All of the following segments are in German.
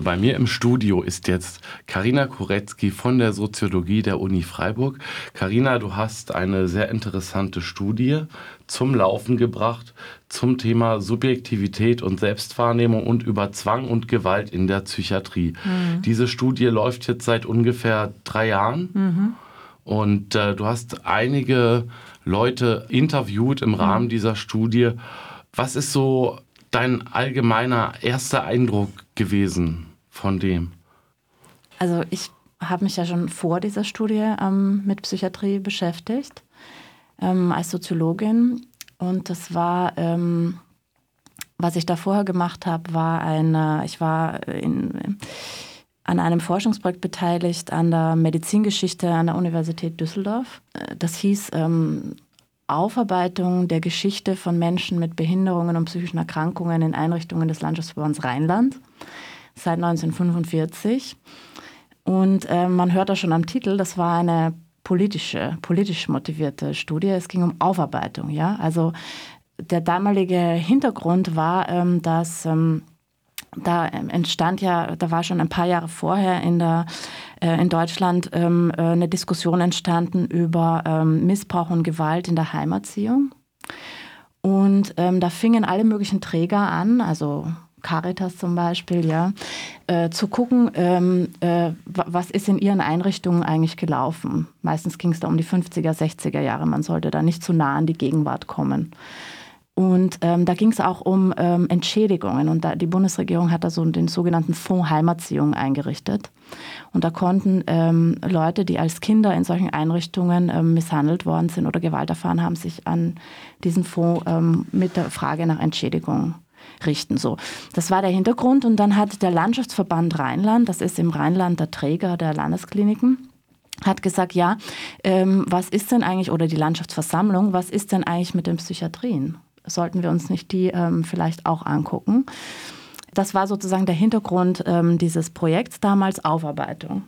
Bei mir im Studio ist jetzt Karina Koretzky von der Soziologie der Uni Freiburg. Karina, du hast eine sehr interessante Studie zum Laufen gebracht zum Thema Subjektivität und Selbstwahrnehmung und über Zwang und Gewalt in der Psychiatrie. Mhm. Diese Studie läuft jetzt seit ungefähr drei Jahren. Mhm. Und äh, du hast einige Leute interviewt im Rahmen mhm. dieser Studie. Was ist so dein allgemeiner erster Eindruck gewesen von dem? Also ich habe mich ja schon vor dieser Studie ähm, mit Psychiatrie beschäftigt ähm, als Soziologin und das war, ähm, was ich da vorher gemacht habe, war eine, ich war in, an einem Forschungsprojekt beteiligt an der Medizingeschichte an der Universität Düsseldorf. Das hieß ähm, Aufarbeitung der Geschichte von Menschen mit Behinderungen und psychischen Erkrankungen in Einrichtungen des Landschaftsverbands Rheinland seit 1945. Und äh, man hört da schon am Titel, das war eine politische, politisch motivierte Studie. Es ging um Aufarbeitung. Ja? Also der damalige Hintergrund war, ähm, dass ähm, da entstand ja, da war schon ein paar Jahre vorher in, der, äh, in Deutschland ähm, äh, eine Diskussion entstanden über ähm, Missbrauch und Gewalt in der Heimerziehung. Und ähm, da fingen alle möglichen Träger an, also Caritas zum Beispiel, ja, äh, zu gucken, ähm, äh, was ist in ihren Einrichtungen eigentlich gelaufen. Meistens ging es da um die 50er, 60er Jahre. Man sollte da nicht zu nah an die Gegenwart kommen. Und ähm, da ging es auch um ähm, Entschädigungen. Und da, die Bundesregierung hat da so den sogenannten Fonds Heimatziehung eingerichtet. Und da konnten ähm, Leute, die als Kinder in solchen Einrichtungen ähm, misshandelt worden sind oder Gewalt erfahren haben, sich an diesen Fonds ähm, mit der Frage nach Entschädigung richten. So, das war der Hintergrund. Und dann hat der Landschaftsverband Rheinland, das ist im Rheinland der Träger der Landeskliniken, hat gesagt, ja, ähm, was ist denn eigentlich, oder die Landschaftsversammlung, was ist denn eigentlich mit den Psychiatrien? Sollten wir uns nicht die ähm, vielleicht auch angucken? Das war sozusagen der Hintergrund ähm, dieses Projekts damals, Aufarbeitung.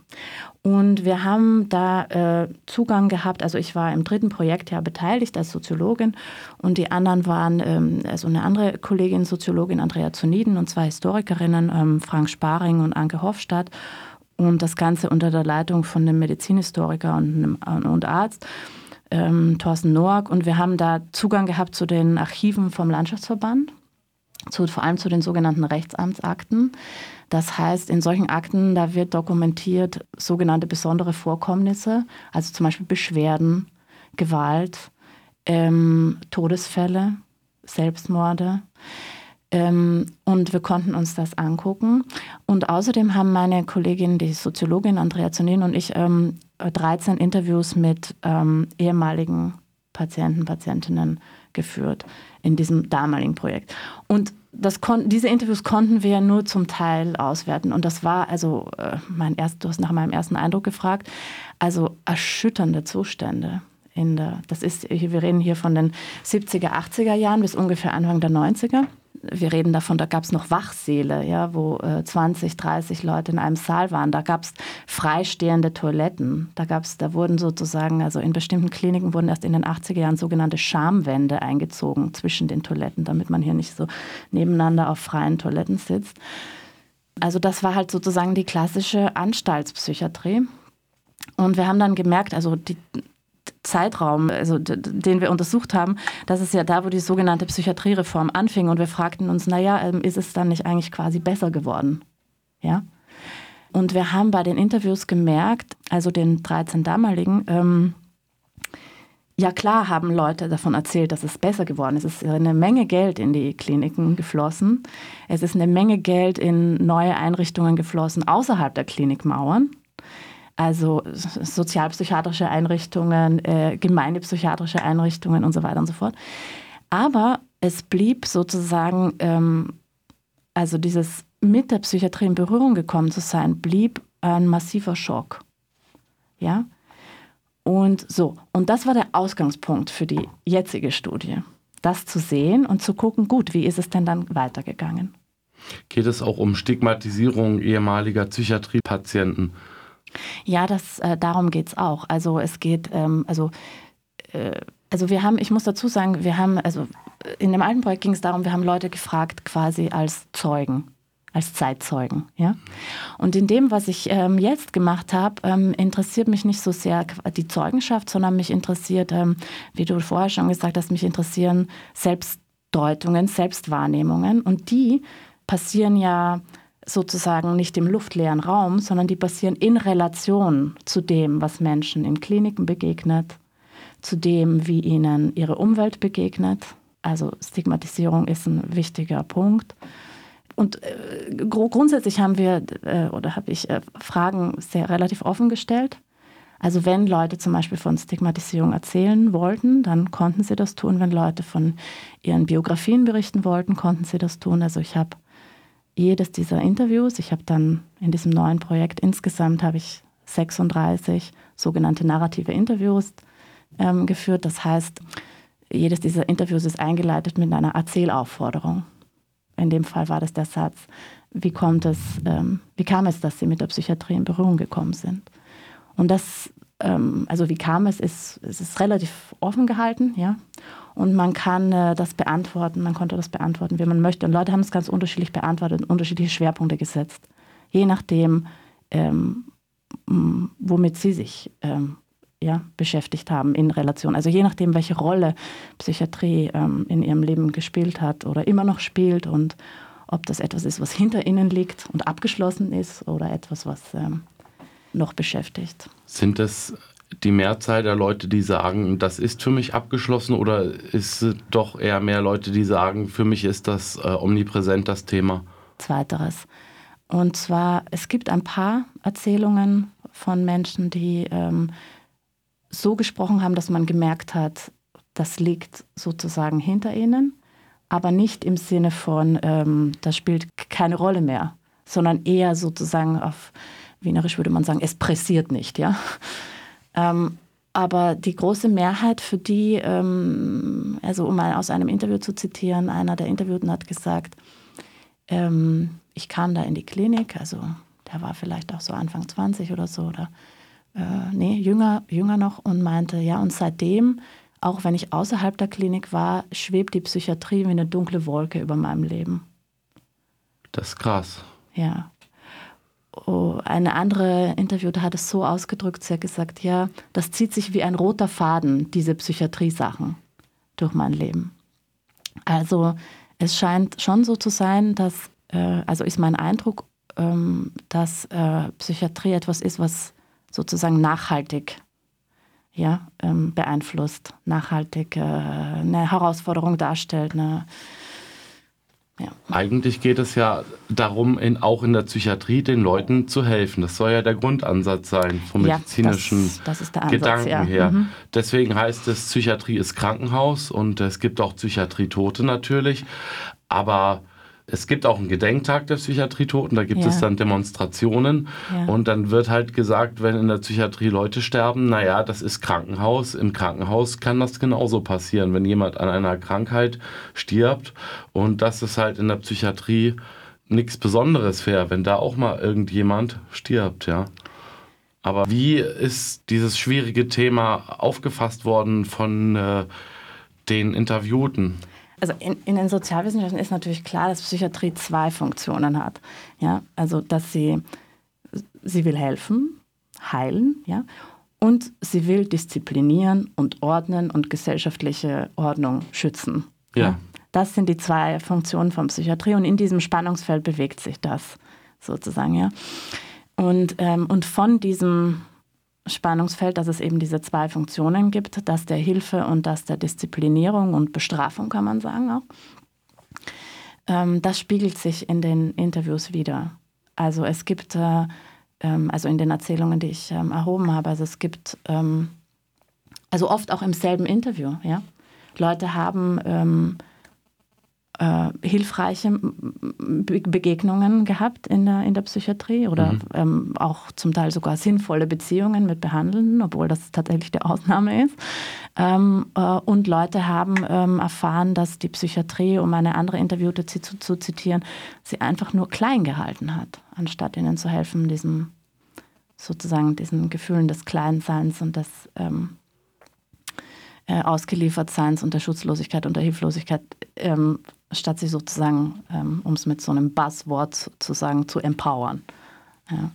Und wir haben da äh, Zugang gehabt, also ich war im dritten Projekt ja beteiligt als Soziologin und die anderen waren, ähm, also eine andere Kollegin, Soziologin Andrea Zuniden und zwei Historikerinnen, ähm, Frank Sparing und Anke Hofstadt und das Ganze unter der Leitung von einem Medizinhistoriker und einem und Arzt. Ähm, Thorsten Noack und wir haben da Zugang gehabt zu den Archiven vom Landschaftsverband zu, vor allem zu den sogenannten Rechtsamtsakten. Das heißt, in solchen Akten, da wird dokumentiert sogenannte besondere Vorkommnisse, also zum Beispiel Beschwerden, Gewalt, ähm, Todesfälle, Selbstmorde. Ähm, und wir konnten uns das angucken. Und außerdem haben meine Kollegin, die Soziologin Andrea Zonin und ich, ähm, 13 Interviews mit ähm, ehemaligen Patienten, Patientinnen geführt in diesem damaligen Projekt. Und das diese Interviews konnten wir nur zum Teil auswerten. Und das war also äh, mein erst, du hast nach meinem ersten Eindruck gefragt, also erschütternde Zustände. In der, das ist, wir reden hier von den 70er, 80er Jahren bis ungefähr Anfang der 90er wir reden davon, da gab es noch Wachsäle, ja, wo äh, 20, 30 Leute in einem Saal waren. Da gab es freistehende Toiletten. Da gab's, da wurden sozusagen, also in bestimmten Kliniken wurden erst in den 80er Jahren sogenannte Schamwände eingezogen zwischen den Toiletten, damit man hier nicht so nebeneinander auf freien Toiletten sitzt. Also das war halt sozusagen die klassische Anstaltspsychiatrie. Und wir haben dann gemerkt, also die, Zeitraum, also den wir untersucht haben, das ist ja da, wo die sogenannte Psychiatriereform anfing und wir fragten uns, naja, ähm, ist es dann nicht eigentlich quasi besser geworden? Ja. Und wir haben bei den Interviews gemerkt, also den 13 damaligen, ähm, ja klar haben Leute davon erzählt, dass es besser geworden ist. Es ist eine Menge Geld in die Kliniken geflossen. Es ist eine Menge Geld in neue Einrichtungen geflossen außerhalb der Klinikmauern also sozialpsychiatrische Einrichtungen, äh, gemeindepsychiatrische Einrichtungen und so weiter und so fort. Aber es blieb sozusagen, ähm, also dieses mit der Psychiatrie in Berührung gekommen zu sein, blieb ein massiver Schock. Ja? Und so, und das war der Ausgangspunkt für die jetzige Studie. Das zu sehen und zu gucken, gut, wie ist es denn dann weitergegangen? Geht es auch um Stigmatisierung ehemaliger Psychiatriepatienten? Ja, das, äh, darum geht es auch. Also es geht, ähm, also, äh, also wir haben, ich muss dazu sagen, wir haben, also in dem alten Projekt ging es darum, wir haben Leute gefragt quasi als Zeugen. als Zeitzeugen. Ja? Und in dem, was ich ähm, jetzt gemacht habe, ähm, interessiert mich nicht so sehr die Zeugenschaft, sondern mich interessiert, ähm, wie du vorher schon gesagt hast, mich interessieren Selbstdeutungen, Selbstwahrnehmungen. Und die passieren ja sozusagen nicht im luftleeren Raum, sondern die passieren in Relation zu dem, was Menschen in Kliniken begegnet, zu dem, wie ihnen ihre Umwelt begegnet. Also Stigmatisierung ist ein wichtiger Punkt. Und äh, grundsätzlich haben wir äh, oder habe ich äh, Fragen sehr relativ offen gestellt. Also wenn Leute zum Beispiel von Stigmatisierung erzählen wollten, dann konnten sie das tun. Wenn Leute von ihren Biografien berichten wollten, konnten sie das tun. Also ich habe jedes dieser Interviews, ich habe dann in diesem neuen Projekt insgesamt habe ich 36 sogenannte narrative Interviews ähm, geführt. Das heißt, jedes dieser Interviews ist eingeleitet mit einer Erzählaufforderung. In dem Fall war das der Satz, wie kommt es, ähm, wie kam es, dass Sie mit der Psychiatrie in Berührung gekommen sind? Und das, ähm, also wie kam es, ist, es ist relativ offen gehalten, ja. Und man kann äh, das beantworten, man konnte das beantworten, wie man möchte. Und Leute haben es ganz unterschiedlich beantwortet und unterschiedliche Schwerpunkte gesetzt. Je nachdem, ähm, womit sie sich ähm, ja, beschäftigt haben in Relation. Also je nachdem, welche Rolle Psychiatrie ähm, in ihrem Leben gespielt hat oder immer noch spielt und ob das etwas ist, was hinter ihnen liegt und abgeschlossen ist oder etwas, was ähm, noch beschäftigt. Sind das die Mehrzahl der Leute, die sagen, das ist für mich abgeschlossen oder ist es doch eher mehr Leute, die sagen, für mich ist das äh, omnipräsent das Thema? Zweiteres. Und zwar, es gibt ein paar Erzählungen von Menschen, die ähm, so gesprochen haben, dass man gemerkt hat, das liegt sozusagen hinter ihnen, aber nicht im Sinne von, ähm, das spielt keine Rolle mehr, sondern eher sozusagen auf Wienerisch würde man sagen, es pressiert nicht, ja. Ähm, aber die große Mehrheit, für die, ähm, also um mal aus einem Interview zu zitieren, einer der Interviewten hat gesagt, ähm, ich kam da in die Klinik, also der war vielleicht auch so Anfang 20 oder so, oder äh, nee, jünger, jünger noch und meinte, ja, und seitdem, auch wenn ich außerhalb der Klinik war, schwebt die Psychiatrie wie eine dunkle Wolke über meinem Leben. Das ist krass. Ja. Oh, eine andere Interviewte hat es so ausgedrückt, sie hat gesagt, ja, das zieht sich wie ein roter Faden, diese Psychiatrie-Sachen durch mein Leben. Also es scheint schon so zu sein, dass, äh, also ist mein Eindruck, ähm, dass äh, Psychiatrie etwas ist, was sozusagen nachhaltig ja, ähm, beeinflusst, nachhaltig äh, eine Herausforderung darstellt. Eine, ja. Eigentlich geht es ja darum, in, auch in der Psychiatrie den Leuten zu helfen. Das soll ja der Grundansatz sein vom medizinischen ja, das, das Ansatz, Gedanken ja. her. Mhm. Deswegen heißt es, Psychiatrie ist Krankenhaus und es gibt auch Psychiatrietote natürlich. Aber es gibt auch einen Gedenktag der Psychiatrietoten, da gibt ja. es dann Demonstrationen ja. und dann wird halt gesagt, wenn in der Psychiatrie Leute sterben, naja, das ist Krankenhaus. Im Krankenhaus kann das genauso passieren, wenn jemand an einer Krankheit stirbt und das ist halt in der Psychiatrie nichts Besonderes wäre, wenn da auch mal irgendjemand stirbt, ja. Aber wie ist dieses schwierige Thema aufgefasst worden von äh, den Interviewten? Also in, in, den Sozialwissenschaften ist natürlich klar, dass Psychiatrie zwei Funktionen hat. Ja, also dass sie, sie will helfen, heilen, ja, und sie will disziplinieren und ordnen und gesellschaftliche Ordnung schützen. Ja. ja. Das sind die zwei Funktionen von Psychiatrie und in diesem Spannungsfeld bewegt sich das sozusagen, ja. Und, ähm, und von diesem Spannungsfeld, dass es eben diese zwei Funktionen gibt, das der Hilfe und das der Disziplinierung und Bestrafung, kann man sagen auch. Ähm, das spiegelt sich in den Interviews wieder. Also es gibt, äh, ähm, also in den Erzählungen, die ich ähm, erhoben habe, also es gibt, ähm, also oft auch im selben Interview, ja. Leute haben ähm, äh, hilfreiche Begegnungen gehabt in der, in der Psychiatrie oder mhm. ähm, auch zum Teil sogar sinnvolle Beziehungen mit Behandelnden, obwohl das tatsächlich die Ausnahme ist. Ähm, äh, und Leute haben ähm, erfahren, dass die Psychiatrie, um eine andere Interviewte zu, zu, zitieren, sie einfach nur klein gehalten hat, anstatt ihnen zu helfen, diesem sozusagen diesen Gefühlen des Kleinseins und des ähm, äh, Ausgeliefertseins und der Schutzlosigkeit und der Hilflosigkeit ähm, statt sich sozusagen, ähm, um es mit so einem Buzzword zu sagen, zu empowern. Ja.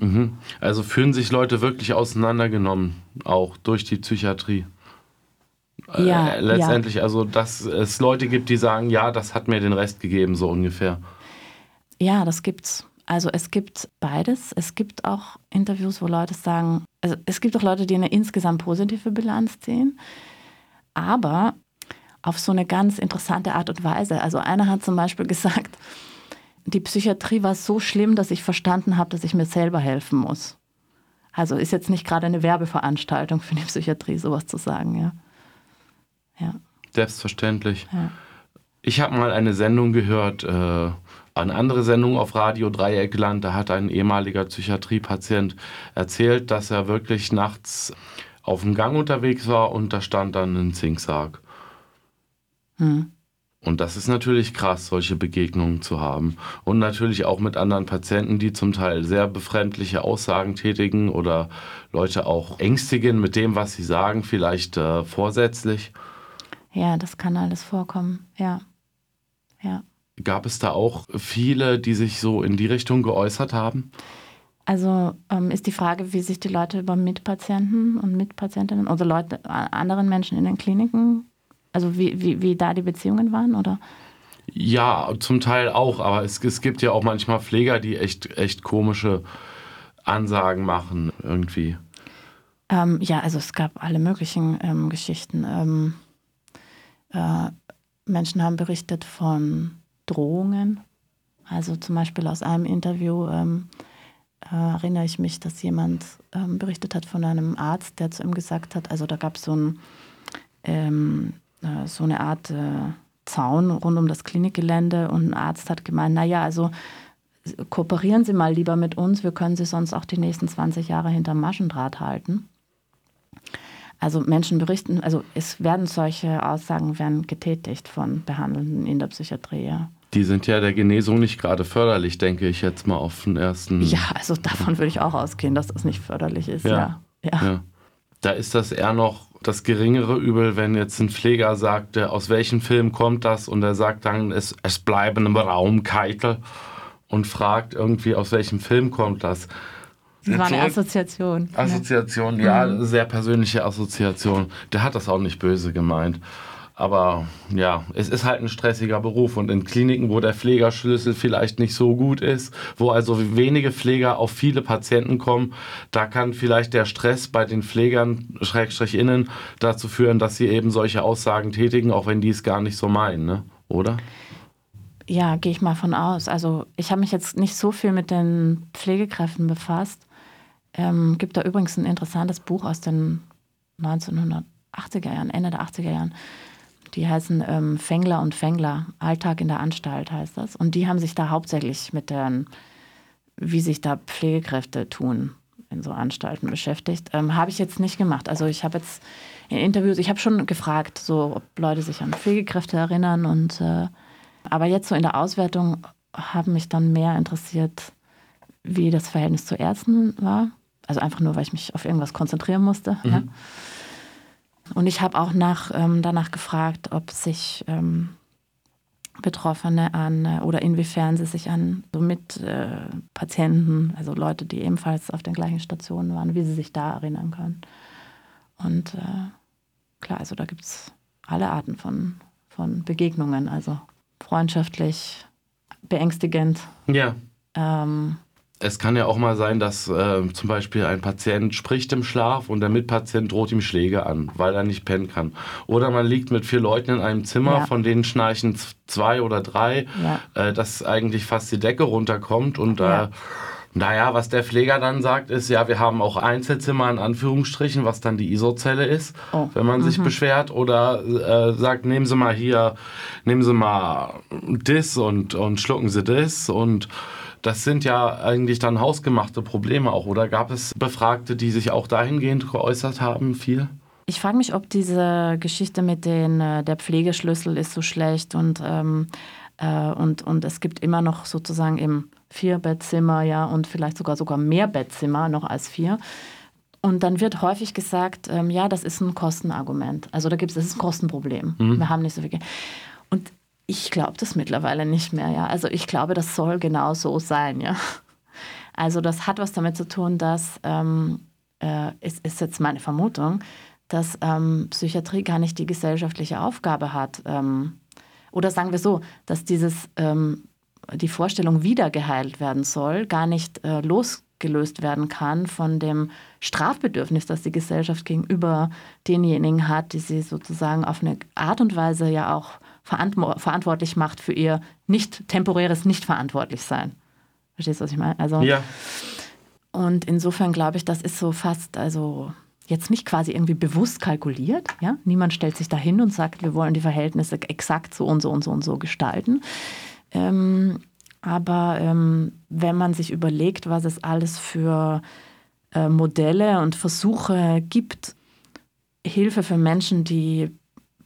Mhm. Also fühlen sich Leute wirklich auseinandergenommen, auch durch die Psychiatrie. Ja, äh, letztendlich, ja. also dass es Leute gibt, die sagen, ja, das hat mir den Rest gegeben, so ungefähr. Ja, das gibt's. Also es gibt beides. Es gibt auch Interviews, wo Leute sagen, also es gibt auch Leute, die eine insgesamt positive Bilanz ziehen, aber auf so eine ganz interessante Art und Weise. Also einer hat zum Beispiel gesagt, die Psychiatrie war so schlimm, dass ich verstanden habe, dass ich mir selber helfen muss. Also ist jetzt nicht gerade eine Werbeveranstaltung für die Psychiatrie, sowas zu sagen, ja. ja. Selbstverständlich. Ja. Ich habe mal eine Sendung gehört, äh, eine andere Sendung auf Radio Dreieckland, da hat ein ehemaliger Psychiatriepatient erzählt, dass er wirklich nachts auf dem Gang unterwegs war und da stand dann ein Zinksarg. Hm. Und das ist natürlich krass, solche Begegnungen zu haben. Und natürlich auch mit anderen Patienten, die zum Teil sehr befremdliche Aussagen tätigen oder Leute auch ängstigen mit dem, was sie sagen, vielleicht äh, vorsätzlich. Ja, das kann alles vorkommen, ja. Ja. Gab es da auch viele, die sich so in die Richtung geäußert haben? Also ähm, ist die Frage, wie sich die Leute über Mitpatienten und Mitpatientinnen oder Leute, anderen Menschen in den Kliniken also wie, wie, wie da die Beziehungen waren, oder? Ja, zum Teil auch, aber es, es gibt ja auch manchmal Pfleger, die echt, echt komische Ansagen machen irgendwie. Ähm, ja, also es gab alle möglichen ähm, Geschichten. Ähm, äh, Menschen haben berichtet von Drohungen. Also zum Beispiel aus einem Interview ähm, äh, erinnere ich mich, dass jemand ähm, berichtet hat von einem Arzt, der zu ihm gesagt hat, also da gab es so ein ähm, äh, so eine Art äh, Zaun rund um das Klinikgelände und ein Arzt hat gemeint, naja, also kooperieren Sie mal lieber mit uns, wir können Sie sonst auch die nächsten 20 Jahre hinterm Maschendraht halten. Also Menschen berichten, also es werden solche Aussagen werden getätigt von Behandelnden in der Psychiatrie. Ja. Die sind ja der Genesung nicht gerade förderlich, denke ich jetzt mal auf den ersten. Ja, also davon würde ich auch ausgehen, dass das nicht förderlich ist. Ja. ja. ja. ja. Da ist das eher noch das geringere Übel, wenn jetzt ein Pfleger sagt, aus welchem Film kommt das und er sagt dann, es, es bleiben im Raum Keitel und fragt irgendwie, aus welchem Film kommt das. Das war eine Assoziation. Assoziation, ja, ja mhm. sehr persönliche Assoziation. Der hat das auch nicht böse gemeint. Aber ja, es ist halt ein stressiger Beruf und in Kliniken, wo der Pflegerschlüssel vielleicht nicht so gut ist, wo also wenige Pfleger auf viele Patienten kommen, da kann vielleicht der Stress bei den Pflegern, Schrägstrich innen, dazu führen, dass sie eben solche Aussagen tätigen, auch wenn die es gar nicht so meinen, ne? oder? Ja, gehe ich mal von aus. Also ich habe mich jetzt nicht so viel mit den Pflegekräften befasst. Ähm, gibt da übrigens ein interessantes Buch aus den 1980er Jahren, Ende der 80er Jahren die heißen ähm, Fängler und Fängler, Alltag in der Anstalt heißt das. Und die haben sich da hauptsächlich mit den, wie sich da Pflegekräfte tun in so Anstalten beschäftigt. Ähm, habe ich jetzt nicht gemacht. Also ich habe jetzt in Interviews, ich habe schon gefragt, so ob Leute sich an Pflegekräfte erinnern und äh, aber jetzt so in der Auswertung haben mich dann mehr interessiert, wie das Verhältnis zu Ärzten war. Also einfach nur, weil ich mich auf irgendwas konzentrieren musste. Mhm. Ja. Und ich habe auch nach, ähm, danach gefragt, ob sich ähm, Betroffene an äh, oder inwiefern sie sich an so Mitpatienten, äh, also Leute, die ebenfalls auf den gleichen Stationen waren, wie sie sich da erinnern können. Und äh, klar, also da gibt es alle Arten von, von Begegnungen, also freundschaftlich, beängstigend. Ja. Ähm, es kann ja auch mal sein, dass äh, zum Beispiel ein Patient spricht im Schlaf und der Mitpatient droht ihm Schläge an, weil er nicht pennen kann. Oder man liegt mit vier Leuten in einem Zimmer, ja. von denen schnarchen zwei oder drei, ja. äh, dass eigentlich fast die Decke runterkommt und ja. äh, naja, was der Pfleger dann sagt, ist, ja, wir haben auch Einzelzimmer in Anführungsstrichen, was dann die ISO-Zelle ist, oh. wenn man mhm. sich beschwert. Oder äh, sagt, nehmen Sie mal hier, nehmen Sie mal das und, und schlucken Sie das und das sind ja eigentlich dann hausgemachte Probleme auch, oder gab es Befragte, die sich auch dahingehend geäußert haben, viel? Ich frage mich, ob diese Geschichte mit den, äh, der Pflegeschlüssel ist so schlecht und, ähm, äh, und, und es gibt immer noch sozusagen im Vierbettzimmer, ja, und vielleicht sogar sogar mehr Bettzimmer noch als vier. Und dann wird häufig gesagt, ähm, ja, das ist ein Kostenargument. Also da gibt es, das ist ein Kostenproblem. Mhm. Wir haben nicht so viel Geld. Und Ich glaube das mittlerweile nicht mehr, ja. Also ich glaube, das soll genau so sein, ja. Also das hat was damit zu tun, dass, ähm, äh, ist, ist jetzt meine Vermutung, dass ähm, Psychiatrie gar nicht die gesellschaftliche Aufgabe hat. Ähm, oder sagen wir so, dass dieses, ähm, die Vorstellung wieder geheilt werden soll, gar nicht äh, losgelöst werden kann von dem Strafbedürfnis, das die Gesellschaft gegenüber denjenigen hat, die sie sozusagen auf eine Art und Weise ja auch verantwortlich macht für ihr nicht temporäres Nichtverantwortlichsein. Verstehst du, was ich meine? Also, ja. Und insofern glaube ich, das ist so fast, also jetzt nicht quasi irgendwie bewusst kalkuliert. Ja? Niemand stellt sich da hin und sagt, wir wollen die Verhältnisse exakt so und so und so und so gestalten. Ähm, aber ähm, wenn man sich überlegt, was es alles für äh, Modelle und Versuche gibt, Hilfe für Menschen, die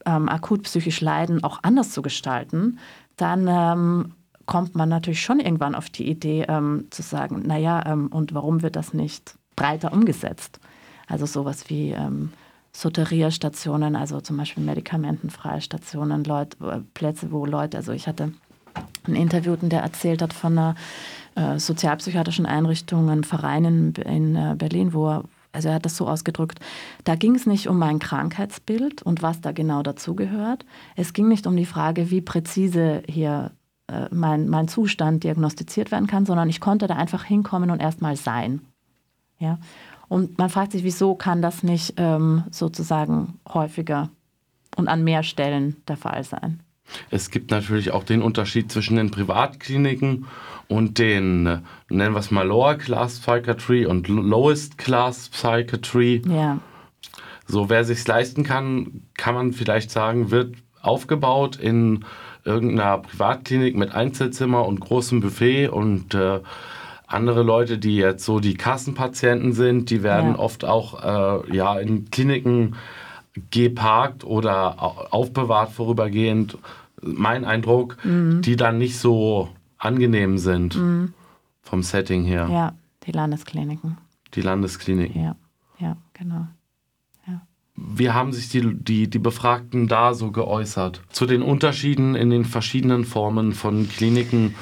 ähm, akut psychisch leiden, auch anders zu gestalten, dann ähm, kommt man natürlich schon irgendwann auf die Idee ähm, zu sagen, naja, ähm, und warum wird das nicht breiter umgesetzt? Also sowas wie ähm, Soteria-Stationen, also zum Beispiel medikamentenfreie Stationen, Leut, äh, Plätze, wo Leute, also ich hatte einen Interviewten, der erzählt hat von einer äh, sozialpsychiatrischen Einrichtung, einem Verein in, in äh, Berlin, wo er, also er hat das so ausgedrückt, da ging es nicht um mein Krankheitsbild und was da genau dazugehört. Es ging nicht um die Frage, wie präzise hier äh, mein, mein Zustand diagnostiziert werden kann, sondern ich konnte da einfach hinkommen und erstmal sein. Ja? Und man fragt sich, wieso kann das nicht ähm, sozusagen häufiger und an mehr Stellen der Fall sein? Es gibt natürlich auch den Unterschied zwischen den Privatkliniken und den, nennen wir es mal Lower Class Psychiatry und Lowest Class Psychiatry. Ja. So, wer sich leisten kann, kann man vielleicht sagen, wird aufgebaut in irgendeiner Privatklinik mit Einzelzimmer und großem Buffet und äh, andere Leute, die jetzt so die Kassenpatienten sind, die werden ja. oft auch äh, ja, in Kliniken geparkt oder aufbewahrt vorübergehend. Mein Eindruck, mhm. die dann nicht so angenehm sind mhm. vom Setting her. Ja, die Landeskliniken. Die Landeskliniken. Ja, ja, genau. Wie haben sich die, die, die Befragten da so geäußert? Zu den Unterschieden in den verschiedenen Formen von Kliniken,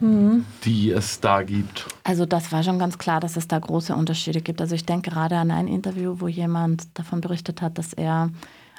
die es da gibt? Also das war schon ganz klar, dass es da große Unterschiede gibt. Also ich denke gerade an ein Interview, wo jemand davon berichtet hat, dass er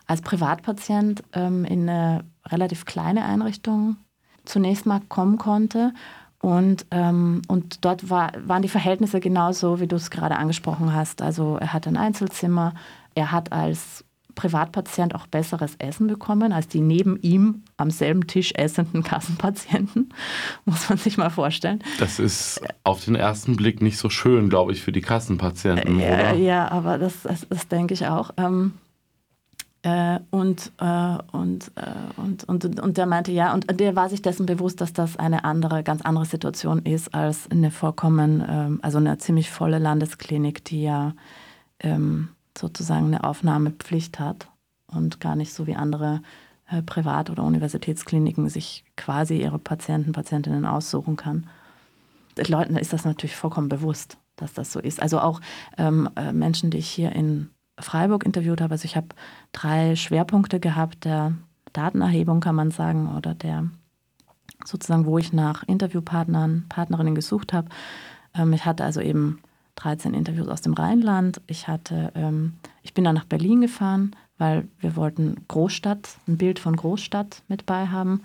als Privatpatient ähm, in eine relativ kleine Einrichtung zunächst mal kommen konnte. Und, ähm, und dort war, waren die Verhältnisse genauso, wie du es gerade angesprochen hast. Also er hatte ein Einzelzimmer, er hat als Privatpatient auch besseres Essen bekommen als die neben ihm am selben Tisch essenden Kassenpatienten. Muss man sich mal vorstellen. Das ist auf den ersten Blick nicht so schön, glaube ich, für die Kassenpatienten, äh, oder? Ja, aber das, das, das denke ich auch. Ähm, äh, und, äh, und, äh, und, und, und der meinte, ja, und der war sich dessen bewusst, dass das eine andere, ganz andere Situation ist als eine vollkommen, ähm, also eine ziemlich volle Landesklinik, die ja ähm, sozusagen eine Aufnahmepflicht hat und gar nicht so wie andere äh, Privat- oder Universitätskliniken sich quasi ihre Patienten, Patientinnen aussuchen kann. Den Leuten ist das natürlich vollkommen bewusst, dass das so ist. Also auch ähm, äh, Menschen, die ich hier in Freiburg interviewt habe, also ich habe drei Schwerpunkte gehabt der Datenerhebung, kann man sagen, oder der sozusagen, wo ich nach Interviewpartnern, Partnerinnen gesucht habe. Ähm, ich hatte also eben 13 Interviews aus dem Rheinland. Ich, hatte, ähm, ich bin dann nach Berlin gefahren, weil wir wollten Großstadt, ein Bild von Großstadt mit bei haben.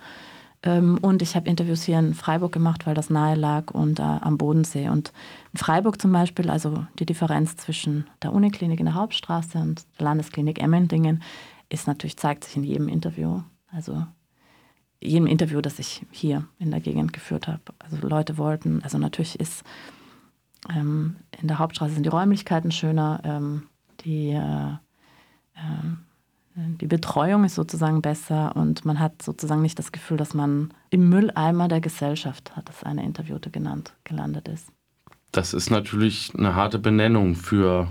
Ähm, und ich habe Interviews hier in Freiburg gemacht, weil das nahe lag und äh, am Bodensee. Und in Freiburg zum Beispiel, also die Differenz zwischen der Uniklinik in der Hauptstraße und der Landesklinik Emmendingen, ist natürlich, zeigt sich in jedem Interview. Also jedem Interview, das ich hier in der Gegend geführt habe. Also Leute wollten, also natürlich ist ähm, in der Hauptstraße sind die Räumlichkeiten schöner, ähm, die, äh, äh, die Betreuung ist sozusagen besser und man hat sozusagen nicht das Gefühl, dass man im Mülleimer der Gesellschaft, hat es eine Interviewte genannt, gelandet ist. Das ist natürlich eine harte Benennung für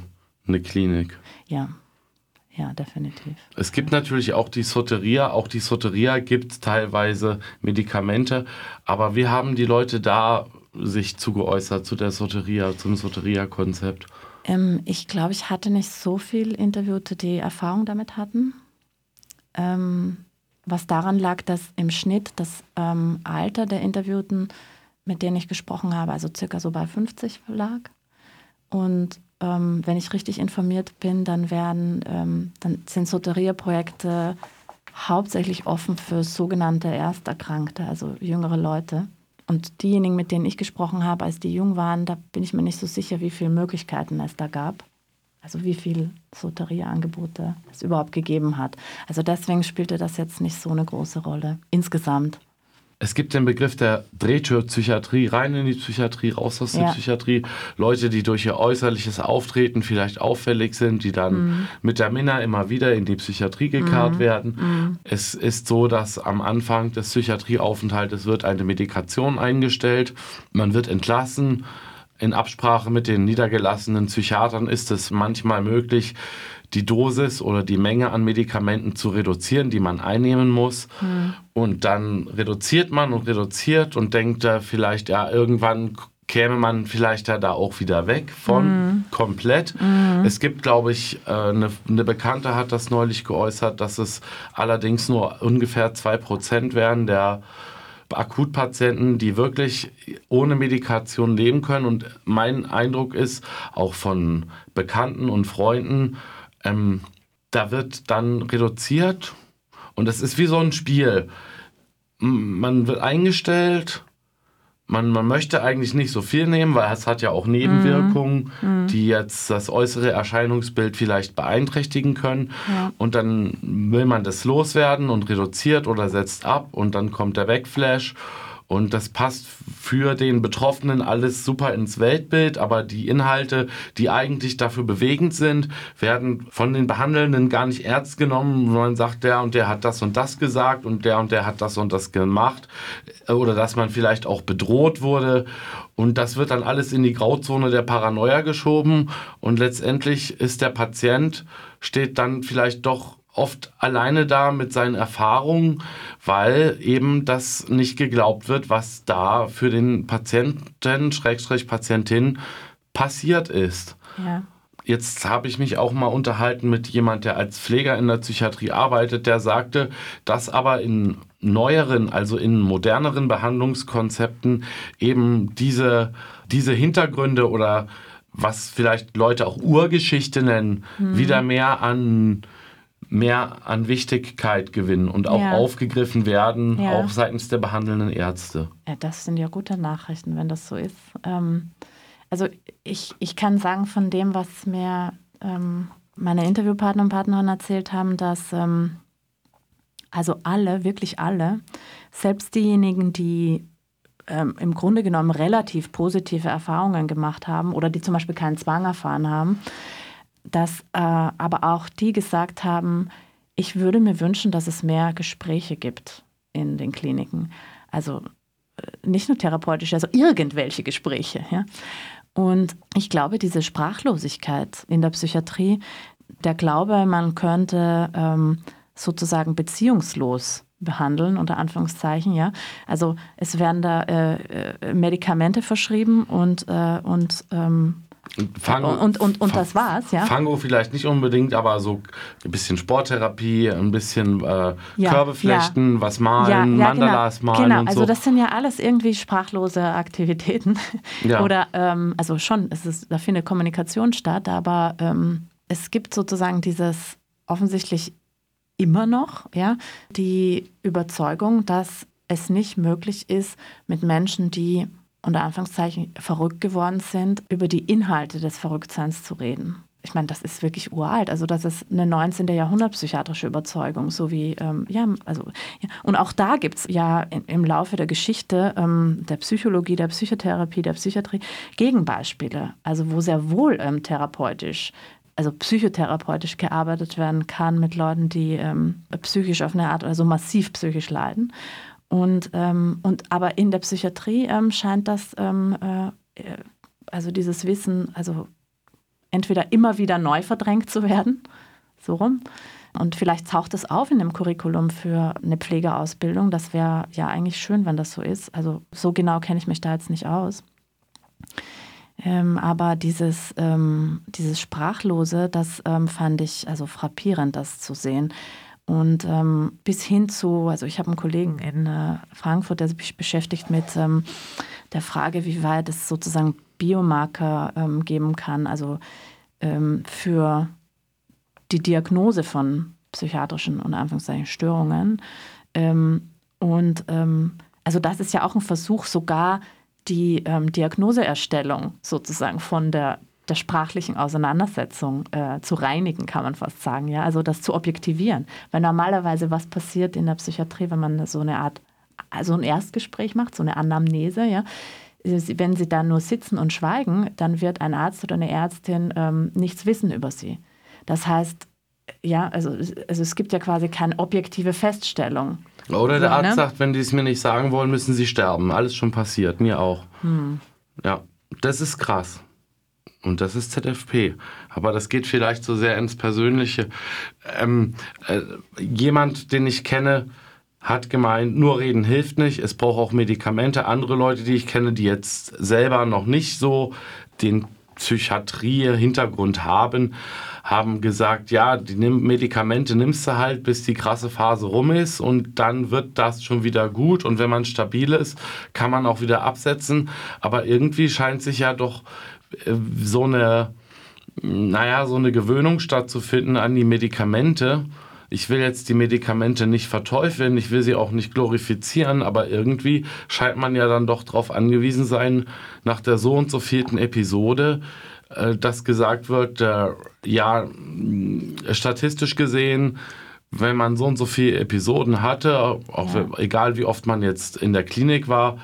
eine Klinik. Ja, ja, definitiv. Es gibt natürlich auch die Soteria. Auch die Soteria gibt teilweise Medikamente. Aber wie haben die Leute da sich zu geäußert zu der Soteria, zum Soteria-Konzept? Ähm, ich glaube, ich hatte nicht so viel Interviewte, die Erfahrung damit hatten. Ähm, was daran lag, dass im Schnitt das ähm, Alter der Interviewten, mit denen ich gesprochen habe, also circa so bei 50 lag. Und ähm, wenn ich richtig informiert bin, dann werden, ähm, dann sind Soteria-Projekte hauptsächlich offen für sogenannte Ersterkrankte, also jüngere Leute. Und diejenigen, mit denen ich gesprochen habe, als die jung waren, da bin ich mir nicht so sicher, wie viele Möglichkeiten es da gab. Also wie viele Soteria-Angebote es überhaupt gegeben hat. Also deswegen spielte das jetzt nicht so eine große Rolle insgesamt. Es gibt den Begriff der Drehtürpsychiatrie, rein in die Psychiatrie, raus aus der ja. Psychiatrie. Leute, die durch ihr äußerliches Auftreten vielleicht auffällig sind, die dann mhm. mit der Minna immer wieder in die Psychiatrie gekarrt mhm. werden. Mhm. Es ist so, dass am Anfang des Psychiatrieaufenthaltes wird eine Medikation eingestellt, man wird entlassen. In Absprache mit den niedergelassenen Psychiatern ist es manchmal möglich, die Dosis oder die Menge an Medikamenten zu reduzieren, die man einnehmen muss. Mhm. Und dann reduziert man und reduziert und denkt da vielleicht, ja, irgendwann käme man vielleicht da auch wieder weg von mm. komplett. Mm. Es gibt, glaube ich, äh, eine, eine, Bekannte hat das neulich geäußert, dass es allerdings nur ungefähr zwei Prozent wären der Akutpatienten, die wirklich ohne Medikation leben können. Und mein Eindruck ist, auch von Bekannten und Freunden, ähm, da wird dann reduziert und es ist wie so ein Spiel. Man wird eingestellt, man, man möchte eigentlich nicht so viel nehmen, weil es hat ja auch Nebenwirkungen, mhm. die jetzt das äußere Erscheinungsbild vielleicht beeinträchtigen können. Ja. Und dann will man das loswerden und reduziert oder setzt ab und dann kommt der Backflash und das passt für den Betroffenen alles super ins Weltbild, aber die Inhalte, die eigentlich dafür bewegend sind, werden von den Behandelnden gar nicht ernst genommen. Man sagt, der und der hat das und das gesagt und der und der hat das und das gemacht. Oder dass man vielleicht auch bedroht wurde. Und das wird dann alles in die Grauzone der Paranoia geschoben. Und letztendlich ist der Patient, steht dann vielleicht doch oft alleine da mit seinen Erfahrungen, weil eben das nicht geglaubt wird, was da für den Patienten, Schrägstrich Patientin passiert ist. Ja. Jetzt habe ich mich auch mal unterhalten mit jemand, der als Pfleger in der Psychiatrie arbeitet, der sagte, dass aber in neueren, also in moderneren Behandlungskonzepten eben diese, diese Hintergründe oder was vielleicht Leute auch Urgeschichte nennen, mhm. wieder mehr an mehr an Wichtigkeit gewinnen und auch ja. aufgegriffen werden, ja. auch seitens der behandelnden Ärzte. Ja, das sind ja gute Nachrichten, wenn das so ist. Ähm, also ich, ich kann sagen von dem, was mir ähm, meine Interviewpartner und Partnerinnen erzählt haben, dass ähm, also alle, wirklich alle, selbst diejenigen, die ähm, im Grunde genommen relativ positive Erfahrungen gemacht haben oder die zum Beispiel keinen Zwang erfahren haben, dass äh, aber auch die gesagt haben, ich würde mir wünschen, dass es mehr Gespräche gibt in den Kliniken. Also äh, nicht nur therapeutische, also irgendwelche Gespräche. Ja? Und ich glaube, diese Sprachlosigkeit in der Psychiatrie, der Glaube, man könnte ähm, sozusagen beziehungslos behandeln, unter Anführungszeichen, ja. Also es werden da äh, äh Medikamente verschrieben und, äh, und ähm, Fango, und, und, und das war's, ja. Fango vielleicht nicht unbedingt, aber so ein bisschen Sporttherapie, ein bisschen äh, ja, Körbeflechten, ja. was malen, ja, Mandalas genau, malen genau. und so. Also das sind ja alles irgendwie sprachlose Aktivitäten. Oder ähm, also schon, es ist, da findet Kommunikation statt, aber ähm, es gibt sozusagen dieses offensichtlich immer noch, ja, die Überzeugung, dass es nicht möglich ist, mit Menschen, die unter Anführungszeichen verrückt geworden sind, über die Inhalte des Verrücktseins zu reden. Ich meine, das ist wirklich uralt. Also das ist eine 19. Jahrhundert psychiatrische Überzeugung, so wie, ähm, ja, also, ja. und auch da gibt es ja in, im Laufe der Geschichte ähm, der Psychologie, der Psychotherapie, der Psychiatrie Gegenbeispiele, also wo sehr wohl ähm, therapeutisch also psychotherapeutisch gearbeitet werden kann mit Leuten, die ähm, psychisch auf eine Art, also massiv psychisch leiden. Und, ähm, und aber in der Psychiatrie ähm, scheint das, ähm, äh, also dieses Wissen, also entweder immer wieder neu verdrängt zu werden, so rum. Und vielleicht taucht es auf in dem Curriculum für eine Pflegeausbildung. Das wäre ja eigentlich schön, wenn das so ist. Also so genau kenne ich mich da jetzt nicht aus. Ähm, aber dieses, ähm, dieses Sprachlose, das ähm, fand ich also frappierend, das zu sehen. Und ähm, bis hin zu, also ich habe einen Kollegen in äh, Frankfurt, der sich beschäftigt mit ähm, der Frage, wie weit es sozusagen Biomarker ähm, geben kann, also ähm, für die Diagnose von psychiatrischen und Anführungszeichen Störungen. Ähm, und ähm, also das ist ja auch ein Versuch, sogar die Diagnoseerstellung sozusagen von der der sprachlichen Auseinandersetzung äh, zu reinigen, kann man fast sagen. Ja? Also das zu objektivieren. Weil normalerweise was passiert in der Psychiatrie, wenn man so eine Art, also ein Erstgespräch macht, so eine Anamnese, ja, wenn sie da nur sitzen und schweigen, dann wird ein Arzt oder eine Ärztin ähm, nichts wissen über sie. Das heißt, ja, also, also es gibt ja quasi keine objektive Feststellung. Oder der so, Arzt ne? sagt, wenn die es mir nicht sagen wollen, müssen sie sterben. Alles schon passiert, mir auch. Hm. Ja, das ist krass. Und das ist ZFP. Aber das geht vielleicht so sehr ins Persönliche. Ähm, äh, jemand, den ich kenne, hat gemeint, nur reden hilft nicht. Es braucht auch Medikamente. Andere Leute, die ich kenne, die jetzt selber noch nicht so den Psychiatrie-Hintergrund haben, haben gesagt, ja, die Medikamente nimmst du halt, bis die krasse Phase rum ist und dann wird das schon wieder gut und wenn man stabil ist, kann man auch wieder absetzen. Aber irgendwie scheint sich ja doch so eine, naja, so eine Gewöhnung stattzufinden an die Medikamente. Ich will jetzt die Medikamente nicht verteufeln, ich will sie auch nicht glorifizieren, aber irgendwie scheint man ja dann doch darauf angewiesen sein, nach der so und so vierten Episode, äh, dass gesagt wird, äh, ja, statistisch gesehen, wenn man so und so viele Episoden hatte, auch ja. egal wie oft man jetzt in der Klinik war,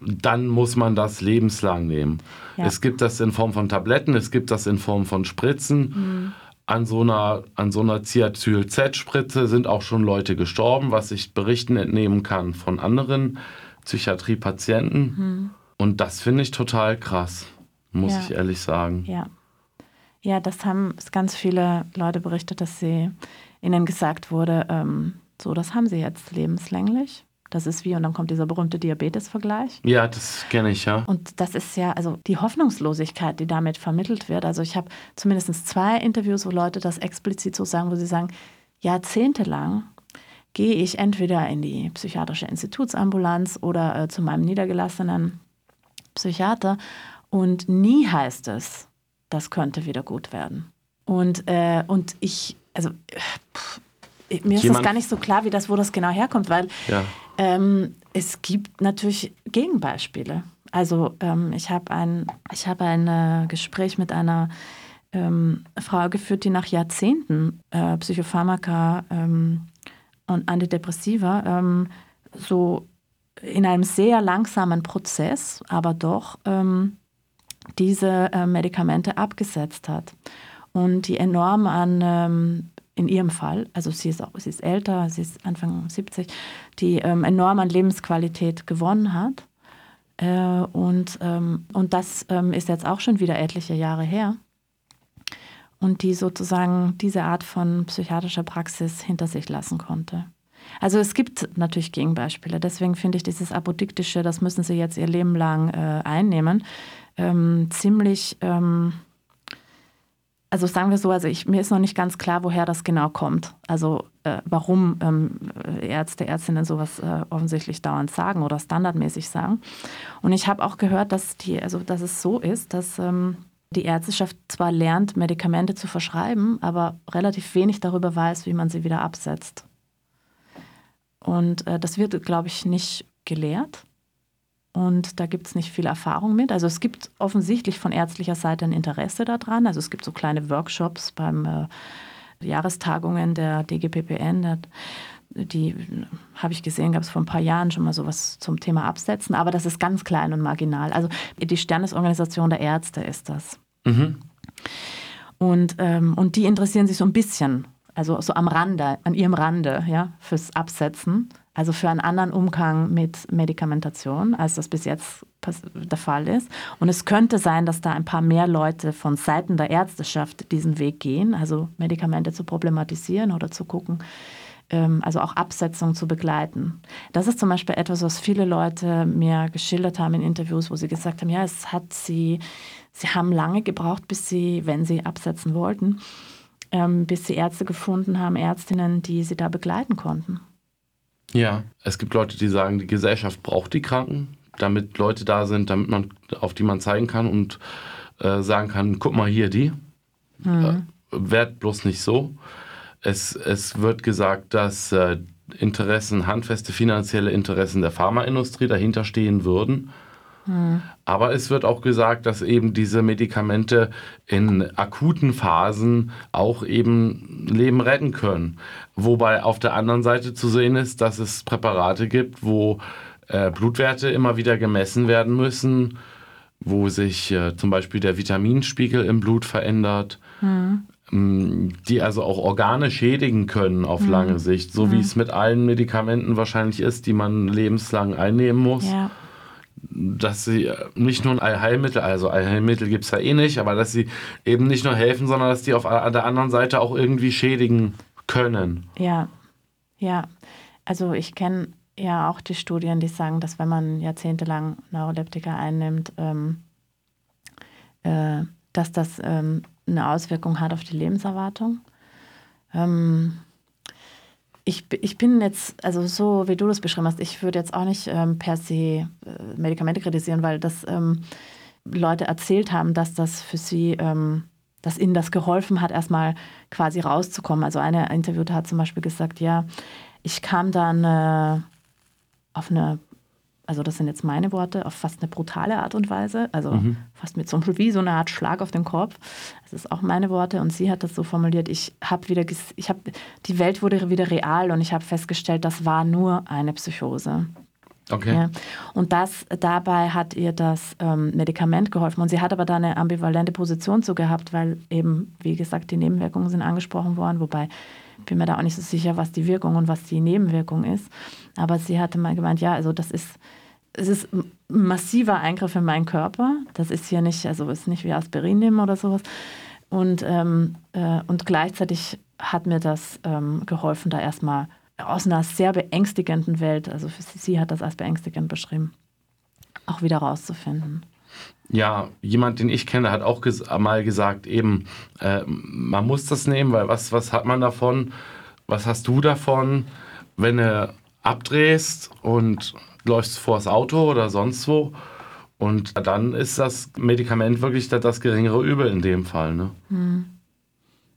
dann muss man das lebenslang nehmen. Ja. Es gibt das in Form von Tabletten, es gibt das in Form von Spritzen. Mhm. An so einer, an so einer Ziazyl-Z-Spritze sind auch schon Leute gestorben, was ich Berichten entnehmen kann von anderen Psychiatrie-Patienten. Mhm. Und das finde ich total krass, muss ja. ich ehrlich sagen. Ja. Ja, das haben ganz viele Leute berichtet, dass sie ihnen gesagt wurde, ähm, so, das haben sie jetzt lebenslänglich. Das ist wie, und dann kommt dieser berühmte Diabetes-Vergleich. Ja, das kenne ich, ja. Und das ist ja, also die Hoffnungslosigkeit, die damit vermittelt wird. Also ich habe zumindest zwei Interviews, wo Leute das explizit so sagen, wo sie sagen, jahrzehntelang gehe ich entweder in die psychiatrische Institutsambulanz oder äh, zu meinem niedergelassenen Psychiater und nie heißt es, das könnte wieder gut werden. Und, äh, und ich, also pff, mir ist Jemand, das gar nicht so klar, wie das, wo das genau herkommt, weil ja. Ähm, es gibt natürlich Gegenbeispiele. Also ähm, ich habe ein, hab ein äh, Gespräch mit einer ähm, Frau geführt, die nach Jahrzehnten äh, Psychopharmaka ähm, und Antidepressiva ähm, so in einem sehr langsamen Prozess, aber doch ähm, diese äh, Medikamente abgesetzt hat und die enorm an in ihrem Fall, also sie ist auch, sie ist älter, sie ist Anfang 70, die ähm, enorm an Lebensqualität gewonnen hat. Äh, und, ähm, und das ähm, ist jetzt auch schon wieder etliche Jahre her. Und die sozusagen diese Art von psychiatrischer Praxis hinter sich lassen konnte. Also es gibt natürlich Gegenbeispiele. Deswegen finde ich dieses Apodiktische, das müssen sie jetzt ihr Leben lang äh, einnehmen, ähm, ziemlich ähm, also sagen wir so, also ich, mir ist noch nicht ganz klar, woher das genau kommt. Also äh, warum ähm, Ärzte, Ärztinnen sowas äh, offensichtlich dauernd sagen oder standardmäßig sagen. Und ich habe auch gehört, dass, die, also, dass es so ist, dass ähm, die Ärzteschaft zwar lernt, Medikamente zu verschreiben, aber relativ wenig darüber weiß, wie man sie wieder absetzt. Und äh, das wird, glaube ich, nicht gelehrt. Und da gibt es nicht viel Erfahrung mit. Also es gibt offensichtlich von ärztlicher Seite ein Interesse daran. Also es gibt so kleine Workshops beim äh, Jahrestagungen der DGPPN. Der, die habe ich gesehen, gab es vor ein paar Jahren schon mal sowas zum Thema Absetzen, aber das ist ganz klein und marginal. Also die Sternesorganisation der Ärzte ist das. Mhm. Und, ähm, und die interessieren sich so ein bisschen, also so am Rande, an ihrem Rande, ja, fürs Absetzen also für einen anderen Umgang mit Medikamentation, als das bis jetzt der Fall ist. Und es könnte sein, dass da ein paar mehr Leute von Seiten der Ärzteschaft diesen Weg gehen, also Medikamente zu problematisieren oder zu gucken, ähm, also auch Absetzung zu begleiten. Das ist zum Beispiel etwas, was viele Leute mir geschildert haben in Interviews, wo sie gesagt haben, ja, es hat sie, sie haben lange gebraucht, bis sie, wenn sie absetzen wollten, ähm, bis sie Ärzte gefunden haben, Ärztinnen, die sie da begleiten konnten. Ja, es gibt Leute, die sagen, die Gesellschaft braucht die Kranken, damit Leute da sind, damit man, auf die man zeigen kann und äh, sagen kann, guck mal hier die. Mhm. Äh, werd bloß nicht so. Es, es wird gesagt, dass äh, Interessen, handfeste finanzielle Interessen der Pharmaindustrie dahinter stehen würden. Mhm. Aber es wird auch gesagt, dass eben diese Medikamente in akuten Phasen auch eben Leben retten können. Wobei auf der anderen Seite zu sehen ist, dass es Präparate gibt, wo äh, Blutwerte immer wieder gemessen werden müssen, wo sich äh, zum Beispiel der Vitaminspiegel im Blut verändert. Mhm die also auch Organe schädigen können auf mhm. lange Sicht, so mhm. wie es mit allen Medikamenten wahrscheinlich ist, die man lebenslang einnehmen muss. Ja. Dass sie nicht nur ein Allheilmittel, also Allheilmittel gibt es ja eh nicht, aber dass sie eben nicht nur helfen, sondern dass die auf der anderen Seite auch irgendwie schädigen können. Ja, ja. Also ich kenne ja auch die Studien, die sagen, dass wenn man jahrzehntelang Neuroleptika einnimmt, ähm, äh, dass das ähm, eine Auswirkung hat auf die Lebenserwartung. Ähm, ich, ich bin jetzt, also so wie du das beschrieben hast, ich würde jetzt auch nicht ähm, per se äh, Medikamente kritisieren, weil das ähm, Leute erzählt haben, dass das für sie, ähm, dass ihnen das geholfen hat, erstmal quasi rauszukommen. Also eine Interviewte hat zum Beispiel gesagt, ja, ich kam dann äh, auf eine also das sind jetzt meine Worte, auf fast eine brutale Art und Weise, also mhm. fast mit so wie so eine Art Schlag auf den Kopf. Das ist auch meine Worte und sie hat das so formuliert, ich habe wieder, ich habe, die Welt wurde wieder real und ich habe festgestellt, das war nur eine Psychose. Okay. Ja. Und das, dabei hat ihr das ähm, Medikament geholfen. Und sie hat aber da eine ambivalente Position zu gehabt, weil eben, wie gesagt, die Nebenwirkungen sind angesprochen worden, wobei bin mir da auch nicht so sicher, was die Wirkung und was die Nebenwirkung ist. Aber sie hatte mal gemeint, ja, also das ist, es ist ein massiver Eingriff in meinen Körper. Das ist hier nicht, also ist nicht wie Aspirin nehmen oder sowas. Und, ähm, äh, und gleichzeitig hat mir das ähm, geholfen, da erstmal aus einer sehr beängstigenden Welt, also sie, sie hat das als beängstigend beschrieben, auch wieder rauszufinden. Ja, jemand, den ich kenne, hat auch ges mal gesagt, eben, äh, man muss das nehmen, weil was, was hat man davon? Was hast du davon, wenn du abdrehst und läufst vors Auto oder sonst wo? Und dann ist das Medikament wirklich das geringere Übel in dem Fall. Ne? Hm.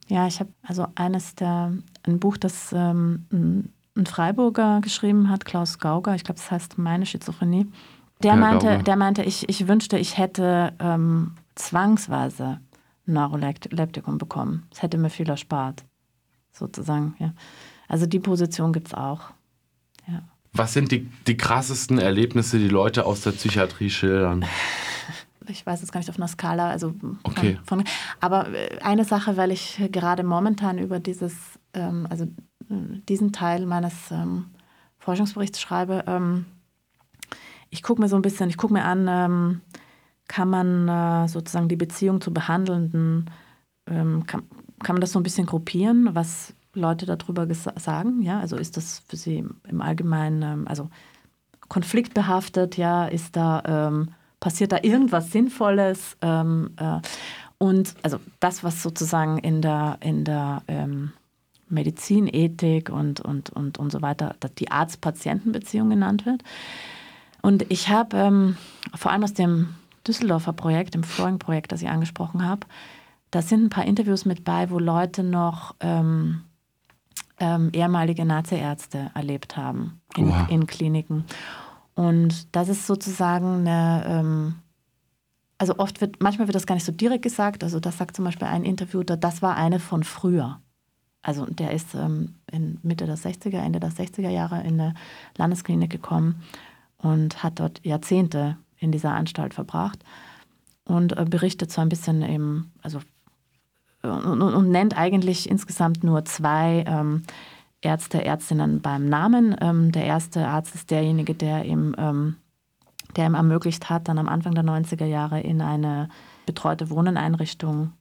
Ja, ich habe also eines der, ein Buch, das ähm, ein Freiburger geschrieben hat, Klaus Gauger, ich glaube, das heißt Meine Schizophrenie. Der ja, meinte, der meinte, ich, ich wünschte, ich hätte ähm, zwangsweise Neuroleptikum bekommen. Das hätte mir viel erspart, sozusagen. Ja. Also die Position gibt es auch. Ja. Was sind die, die krassesten Erlebnisse, die Leute aus der Psychiatrie schildern? Ich weiß es gar nicht auf einer Skala, also okay. von, aber äh, eine Sache, weil ich gerade momentan über dieses, ähm, also äh, diesen Teil meines ähm, Forschungsberichts schreibe, ähm, ich gucke mir so ein bisschen, ich gucke mir an, ähm, kann man äh, sozusagen die Beziehung zu Behandelnden, ähm, kann, kann man das so ein bisschen gruppieren, was Leute darüber sagen? Ja, also ist das für Sie im Allgemeinen, ähm, also konfliktbehaftet, ja, ist da, ähm, passiert da irgendwas Sinnvolles? Ähm, äh, und also das, was sozusagen in der, in der ähm, Medizinethik und, und, und, und so weiter, die Arzt-Patienten-Beziehung genannt wird. Und ich habe ähm, vor allem aus dem Düsseldorfer Projekt, dem Flooring-Projekt, das ich angesprochen habe, da sind ein paar Interviews mit bei, wo Leute noch ähm, ähm, ehemalige Nazi-Ärzte erlebt haben in, in, Kliniken. Und das ist sozusagen eine, ähm, also oft wird, manchmal wird das gar nicht so direkt gesagt. Also das sagt zum Beispiel ein Interviewter, das war eine von früher. Also der ist ähm, in Mitte der 60er, Ende der 60er Jahre in eine Landesklinik gekommen und hat dort Jahrzehnte in dieser Anstalt verbracht und äh, berichtet so ein bisschen eben, also und, und, nennt eigentlich insgesamt nur zwei ähm, Ärzte, Ärztinnen beim Namen. Ähm, der erste Arzt ist derjenige, der ihm, ähm, der ihm ermöglicht hat, dann am Anfang der 90er Jahre in eine betreute Wohneneinrichtung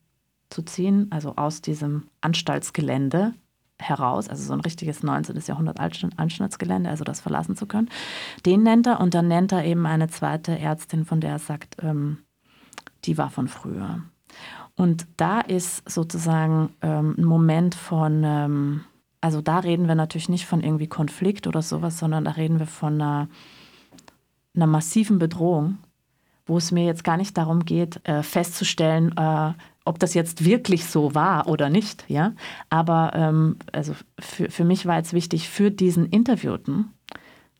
zu ziehen, also aus diesem Anstaltsgelände heraus, also so ein richtiges 19. Jahrhundert Anschnittsgelände, also das verlassen zu können. Den nennt er und dann nennt er eben eine zweite Ärztin, von der er sagt, ähm, die war von früher. Und da ist sozusagen ähm, ein Moment von, ähm, also da reden wir natürlich nicht von irgendwie Konflikt oder sowas, sondern da reden wir von einer, einer massiven Bedrohung, wo es mir jetzt gar nicht darum geht, äh, festzustellen, äh, ob das jetzt wirklich so war oder nicht. Ja? Aber ähm, also für, für mich war jetzt wichtig, für diesen Interviewten,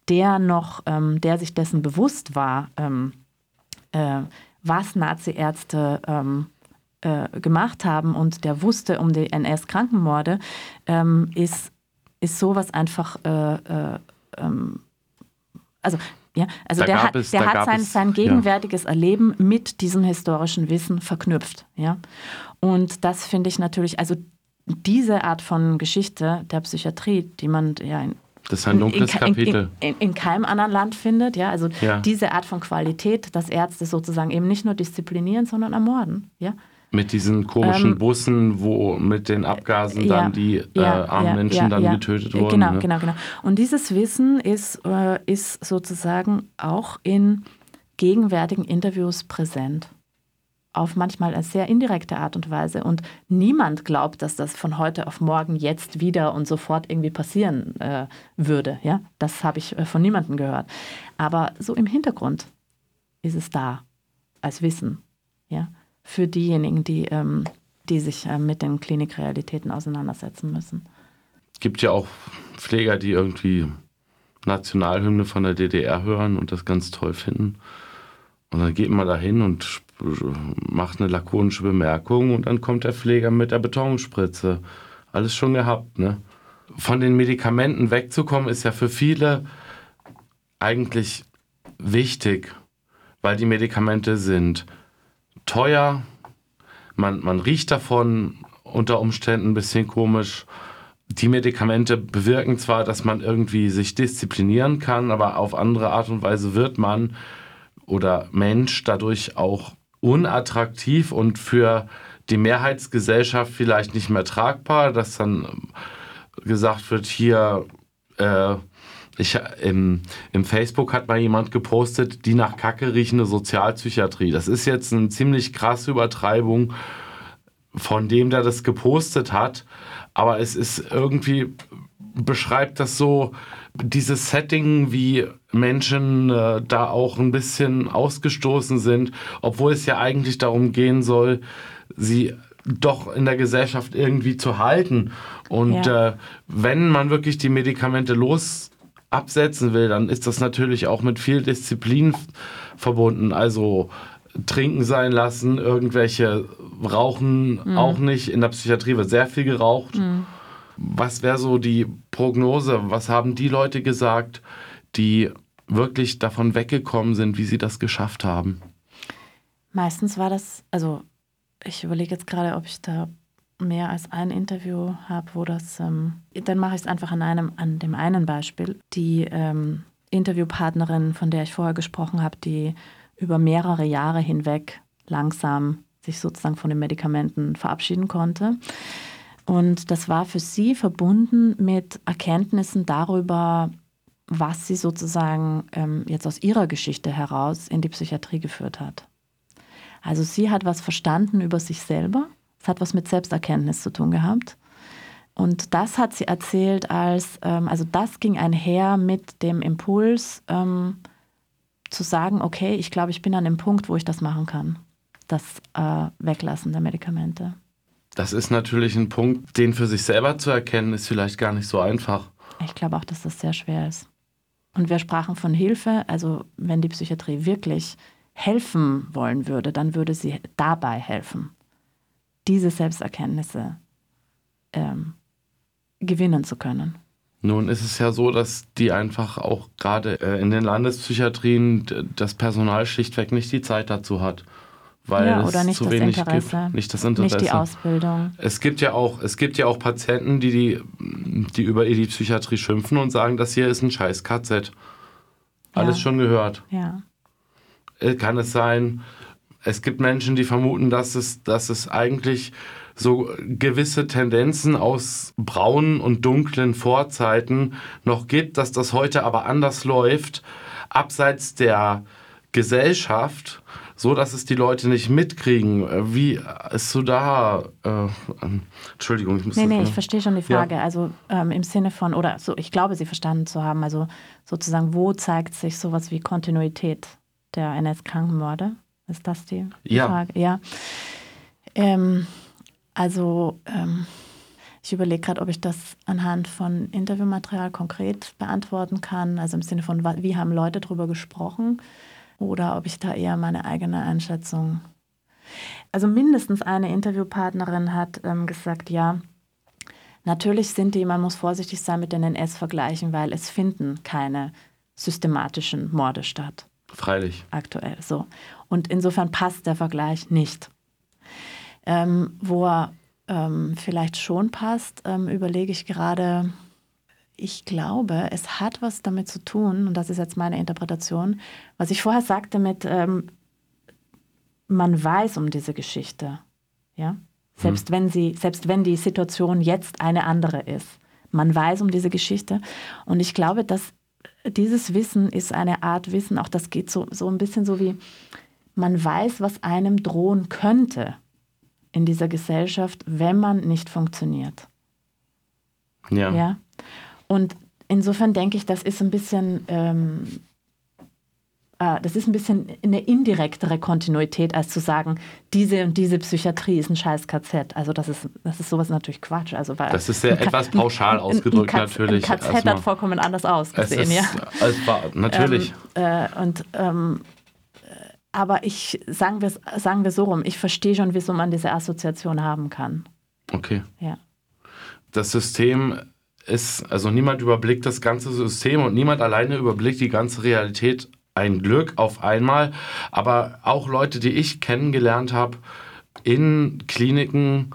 der noch, ähm, der sich dessen bewusst war, ähm, äh, was Nazi-Ärzte ähm, äh, gemacht haben und der wusste um die NS-Krankenmorde, ähm, ist, ist sowas einfach, äh, äh, ähm, also ja, also der hat, es, der hat sein, es, sein gegenwärtiges ja. Erleben mit diesem historischen Wissen verknüpft. Ja? Und das finde ich natürlich, also diese Art von Geschichte der Psychiatrie, die man ja in das ist ein dunkles in, Kapitel. In, in, in, keinem anderen Land findet, ja. Also ja. diese Art von Qualität, dass Ärzte sozusagen eben nicht nur disziplinieren, sondern ermorden, ja. Mit diesen komischen ähm, Bussen, wo mit den Abgasen ja, dann die ja, äh, armen ja, Menschen dann getötet wurden. Genau, ne? genau, genau. Und dieses Wissen ist, äh, ist sozusagen auch in gegenwärtigen Interviews präsent auf manchmal eine sehr indirekte Art und Weise. Und niemand glaubt, dass das von heute auf morgen jetzt wieder und sofort irgendwie passieren äh, würde. Ja? Das habe ich äh, von niemandem gehört. Aber so im Hintergrund ist es da als Wissen. Ja? Für diejenigen, die, ähm, die sich äh, mit den Klinikrealitäten auseinandersetzen müssen. Es gibt ja auch Pfleger, die irgendwie Nationalhymne von der DDR hören und das ganz toll finden. Und dann geht man da hin und macht eine lakonische Bemerkung und dann kommt der Pfleger mit der Betonspritze. Alles schon gehabt, ne? Von den Medikamenten wegzukommen ist ja für viele eigentlich wichtig, weil die Medikamente sind teuer, man, man riecht davon unter Umständen ein bisschen komisch. Die Medikamente bewirken zwar, dass man irgendwie sich disziplinieren kann, aber auf andere Art und Weise wird man oder Mensch dadurch auch unattraktiv und für die Mehrheitsgesellschaft vielleicht nicht mehr tragbar, dass dann gesagt wird, hier, äh, ich, im, im Facebook hat mal jemand gepostet, die nach Kacke riechende Sozialpsychiatrie. Das ist jetzt eine ziemlich krasse Übertreibung von dem, der das gepostet hat, aber es ist irgendwie, beschreibt das so, dieses Setting, wie Menschen äh, da auch ein bisschen ausgestoßen sind, obwohl es ja eigentlich darum gehen soll, sie doch in der Gesellschaft irgendwie zu halten. Und ja. äh, wenn man wirklich die Medikamente los absetzen will, dann ist das natürlich auch mit viel Disziplin verbunden. Also trinken sein lassen, irgendwelche rauchen mhm. auch nicht. In der Psychiatrie wird sehr viel geraucht. Mhm. Was wäre so die Prognose? Was haben die Leute gesagt, die wirklich davon weggekommen sind, wie sie das geschafft haben? Meistens war das, also ich überlege jetzt gerade, ob ich da mehr als ein Interview habe, wo das, ähm, dann mache ich es einfach an einem, an dem einen Beispiel. Die ähm, Interviewpartnerin, von der ich vorher gesprochen habe, die über mehrere Jahre hinweg langsam sich sozusagen von den Medikamenten verabschieden konnte. Und das war für sie verbunden mit Erkenntnissen darüber, was sie sozusagen ähm, jetzt aus ihrer Geschichte heraus in die Psychiatrie geführt hat. Also sie hat was verstanden über sich selber, es hat was mit Selbsterkenntnis zu tun gehabt. Und das hat sie erzählt als, ähm, also das ging einher mit dem Impuls ähm, zu sagen, okay, ich glaube, ich bin an dem Punkt, wo ich das machen kann, das äh, Weglassen der Medikamente. Das ist natürlich ein Punkt, den für sich selber zu erkennen, ist vielleicht gar nicht so einfach. Ich glaube auch, dass das sehr schwer ist. Und wir sprachen von Hilfe. Also wenn die Psychiatrie wirklich helfen wollen würde, dann würde sie dabei helfen, diese Selbsterkenntnisse ähm, gewinnen zu können. Nun ist es ja so, dass die einfach auch gerade äh, in den Landespsychiatrien das Personal schlichtweg nicht die Zeit dazu hat weil ja, oder es zu wenig Interesse. gibt. Nicht das Interesse. Nicht die Ausbildung. Es gibt ja auch, es gibt ja auch Patienten, die, die, die über die Psychiatrie schimpfen und sagen, das hier ist ein scheiß KZ. Alles ja. schon gehört. Ja. Äh, kann es sein, es gibt Menschen, die vermuten, dass es, dass es eigentlich so gewisse Tendenzen aus braunen und dunklen Vorzeiten noch gibt, dass das heute aber anders läuft, abseits der Gesellschaft so dass es die Leute nicht mitkriegen. Wie ist du da? Äh, Entschuldigung, ich muss. Nee, nee, ich verstehe schon die Frage. Ja. Also ähm, im Sinne von, oder so, ich glaube, Sie verstanden zu haben, also sozusagen, wo zeigt sich sowas wie Kontinuität der NS-Krankenmorde? Ist das die, ja. Frage? Ja. Ähm, also, ähm, ich überlege gerade, ob ich das anhand von Interviewmaterial konkret beantworten kann, also im Sinne von, wie haben Leute darüber gesprochen oder ob ich da eher meine eigene Einschätzung. Also mindestens eine Interviewpartnerin hat ähm, gesagt, ja, natürlich sind die, man muss vorsichtig sein mit den NS-Vergleichen, weil es finden keine systematischen Morde statt. Freilich. Aktuell so. Und insofern passt der Vergleich nicht. Ähm, wo er ähm, vielleicht schon passt, ähm, überlege ich gerade, ich glaube, es hat was damit zu tun, und das ist jetzt meine Interpretation, was ich vorher sagte mit, ähm, man weiß um diese Geschichte. Ja? Selbst, hm. wenn sie, selbst wenn die Situation jetzt eine andere ist. Man weiß um diese Geschichte. Und ich glaube, dass dieses Wissen ist eine Art Wissen, auch das geht so, so ein bisschen so wie, man weiß, was einem drohen könnte in dieser Gesellschaft, wenn man nicht funktioniert. Ja. ja? Und insofern denke ich, das ist ein bisschen, ähm, äh, das ist ein bisschen eine indirektere Kontinuität, als zu sagen, diese und diese Psychiatrie ist ein scheiß KZ. Also das ist, das ist sowas natürlich Quatsch. Also weil das ist sehr etwas pauschal ausgedrückt ein, ein natürlich. Ein KZ hat vollkommen anders ausgesehen, ja. Als war, natürlich. Ähm, äh, und ähm, aber ich, sagen wir, sagen wir so rum, ich verstehe schon, wieso man diese Assoziation haben kann. Okay. Ja. Das System ist, also niemand überblickt das ganze System und niemand alleine überblickt die ganze Realität. Ein Glück auf einmal. Aber auch Leute, die ich kennengelernt habe in Kliniken,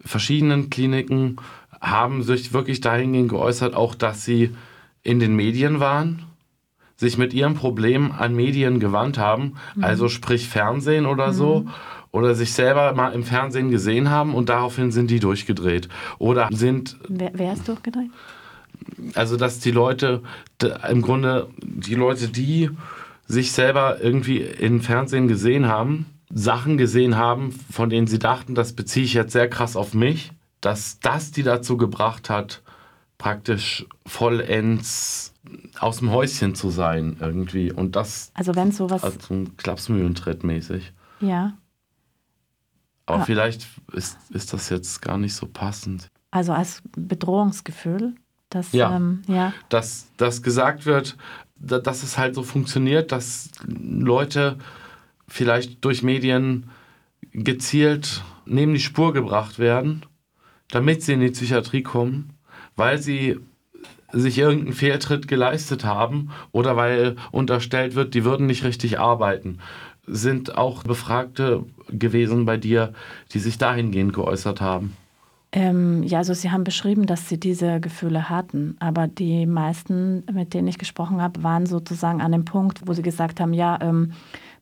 verschiedenen Kliniken, haben sich wirklich dahingehend geäußert, auch dass sie in den Medien waren, sich mit ihrem Problem an Medien gewandt haben, mhm. also sprich Fernsehen oder mhm. so, oder sich selber mal im Fernsehen gesehen haben und daraufhin sind die durchgedreht. Oder sind. Wer, wer ist durchgedreht? Also, dass die Leute, im Grunde, die Leute, die sich selber irgendwie im Fernsehen gesehen haben, Sachen gesehen haben, von denen sie dachten, das beziehe ich jetzt sehr krass auf mich, dass das die dazu gebracht hat, praktisch vollends aus dem Häuschen zu sein irgendwie. Und das. Also, wenn sowas. Also ein Klapsmühlentritt mäßig. Ja. Aber ah. vielleicht ist, ist das jetzt gar nicht so passend. Also als Bedrohungsgefühl, dass, ja, ähm, ja. Dass, dass gesagt wird, dass es halt so funktioniert, dass Leute vielleicht durch Medien gezielt neben die Spur gebracht werden, damit sie in die Psychiatrie kommen, weil sie sich irgendeinen Fehltritt geleistet haben oder weil unterstellt wird, die würden nicht richtig arbeiten sind auch Befragte gewesen bei dir, die sich dahingehend geäußert haben? Ähm, ja, also sie haben beschrieben, dass sie diese Gefühle hatten, aber die meisten, mit denen ich gesprochen habe, waren sozusagen an dem Punkt, wo sie gesagt haben, ja, ähm,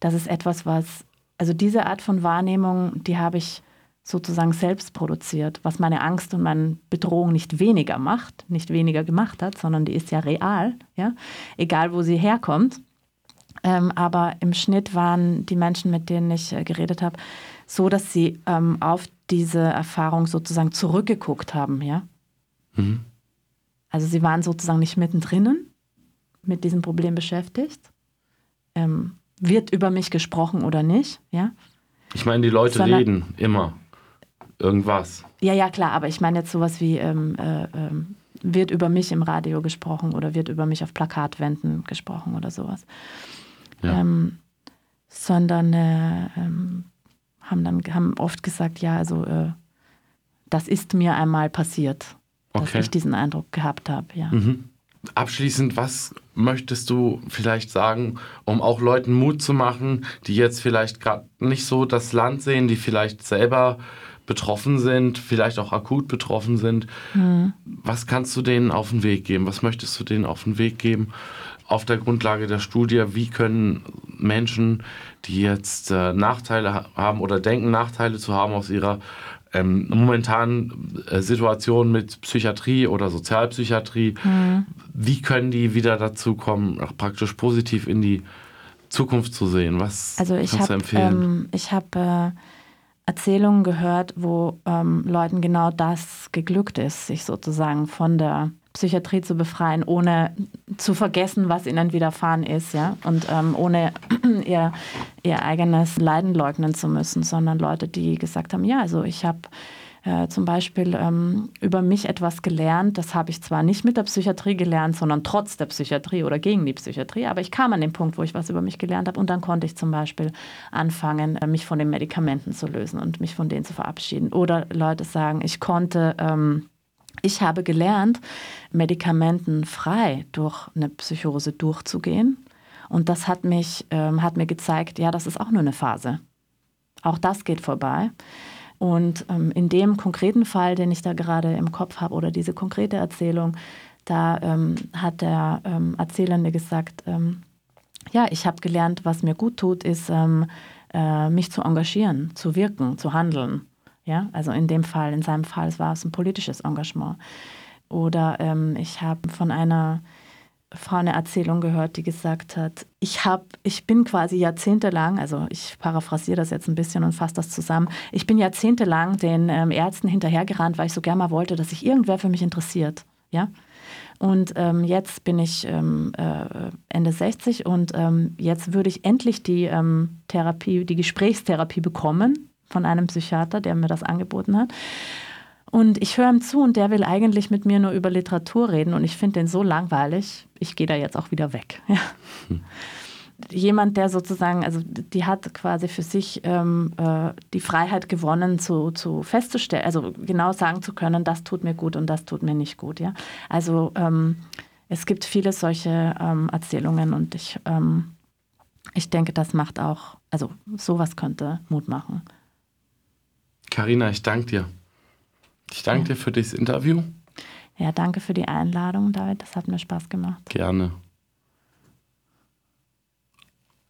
das ist etwas, was, also diese Art von Wahrnehmung, die habe ich sozusagen selbst produziert, was meine Angst und meine Bedrohung nicht weniger macht, nicht weniger gemacht hat, sondern die ist ja real, ja, egal wo sie herkommt. Ähm, aber im Schnitt waren die Menschen, mit denen ich äh, geredet habe, so, dass sie ähm, auf diese Erfahrung sozusagen zurückgeguckt haben, ja. Mhm. Also sie waren sozusagen nicht mittendrin mit diesem Problem beschäftigt. Ähm, wird über mich gesprochen oder nicht, ja? Ich meine, die Leute Sondern, reden immer irgendwas. Ja, ja, klar, aber ich meine jetzt sowas wie, ähm, äh, äh, wird über mich im Radio gesprochen oder wird über mich auf Plakatwänden gesprochen oder sowas ja. ähm, sondern äh, ähm, haben dann haben oft gesagt, ja, also äh, das ist mir einmal passiert, okay. dass ich diesen Eindruck gehabt habe, ja. Mhm. Abschließend, was möchtest du vielleicht sagen, um auch Leuten Mut zu machen, die jetzt vielleicht gerade nicht so das Land sehen, die vielleicht selber betroffen sind, vielleicht auch akut betroffen sind. Mhm. Was kannst du denen auf den Weg geben? Was möchtest du denen auf den Weg geben? Auf der Grundlage der Studie, wie können Menschen, die jetzt äh, Nachteile haben oder denken, Nachteile zu haben aus ihrer ähm, momentanen äh, Situation mit Psychiatrie oder Sozialpsychiatrie, mhm. wie können die wieder dazu kommen, praktisch positiv in die Zukunft zu sehen? Was also ich kannst hab, du empfehlen? Ähm, ich habe äh, Erzählungen gehört, wo ähm, Leuten genau das geglückt ist, sich sozusagen von der Psychiatrie zu befreien, ohne zu vergessen, was ihnen widerfahren ist, ja, und ähm, ohne ihr, ihr eigenes Leiden leugnen zu müssen, sondern Leute, die gesagt haben, ja, also ich habe äh, zum Beispiel ähm, über mich etwas gelernt. Das habe ich zwar nicht mit der Psychiatrie gelernt, sondern trotz der Psychiatrie oder gegen die Psychiatrie, aber ich kam an den Punkt, wo ich was über mich gelernt habe und dann konnte ich zum Beispiel anfangen, äh, mich von den Medikamenten zu lösen und mich von denen zu verabschieden. Oder Leute sagen, ich konnte... Ähm, ich habe gelernt, medikamentenfrei durch eine Psychose durchzugehen. Und das hat, mich, ähm, hat mir gezeigt, ja, das ist auch nur eine Phase. Auch das geht vorbei. Und ähm, in dem konkreten Fall, den ich da gerade im Kopf habe, oder diese konkrete Erzählung, da ähm, hat der ähm, Erzählende gesagt, ähm, ja, ich habe gelernt, was mir gut tut, ist, ähm, äh, mich zu engagieren, zu wirken, zu handeln. Ja, also in dem Fall, in seinem Fall, war es ein politisches Engagement. Oder ähm, ich habe von einer Frau eine Erzählung gehört, die gesagt hat, ich habe, ich bin quasi jahrzehntelang, also ich paraphrasiere das jetzt ein bisschen und fasse das zusammen, ich bin jahrzehntelang den ähm, Ärzten hinterhergerannt, weil ich so gerne mal wollte, dass sich irgendwer für mich interessiert. Ja? Und ähm, jetzt bin ich ähm, äh, Ende 60 und ähm, jetzt würde ich endlich die ähm, Therapie, die Gesprächstherapie bekommen von einem Psychiater, der mir das angeboten hat. Und ich höre ihm zu und der will eigentlich mit mir nur über Literatur reden und ich finde den so langweilig, ich gehe da jetzt auch wieder weg. Ja. Hm. Jemand, der sozusagen, also die hat quasi für sich ähm, äh, die Freiheit gewonnen, zu, zu festzustellen, also genau sagen zu können, das tut mir gut und das tut mir nicht gut. Ja? Also ähm, es gibt viele solche ähm, Erzählungen und ich, ähm, ich denke, das macht auch, also sowas könnte Mut machen. Karina, ich danke dir. Ich danke ja. dir für dieses Interview. Ja, danke für die Einladung, David. Das hat mir Spaß gemacht. Gerne.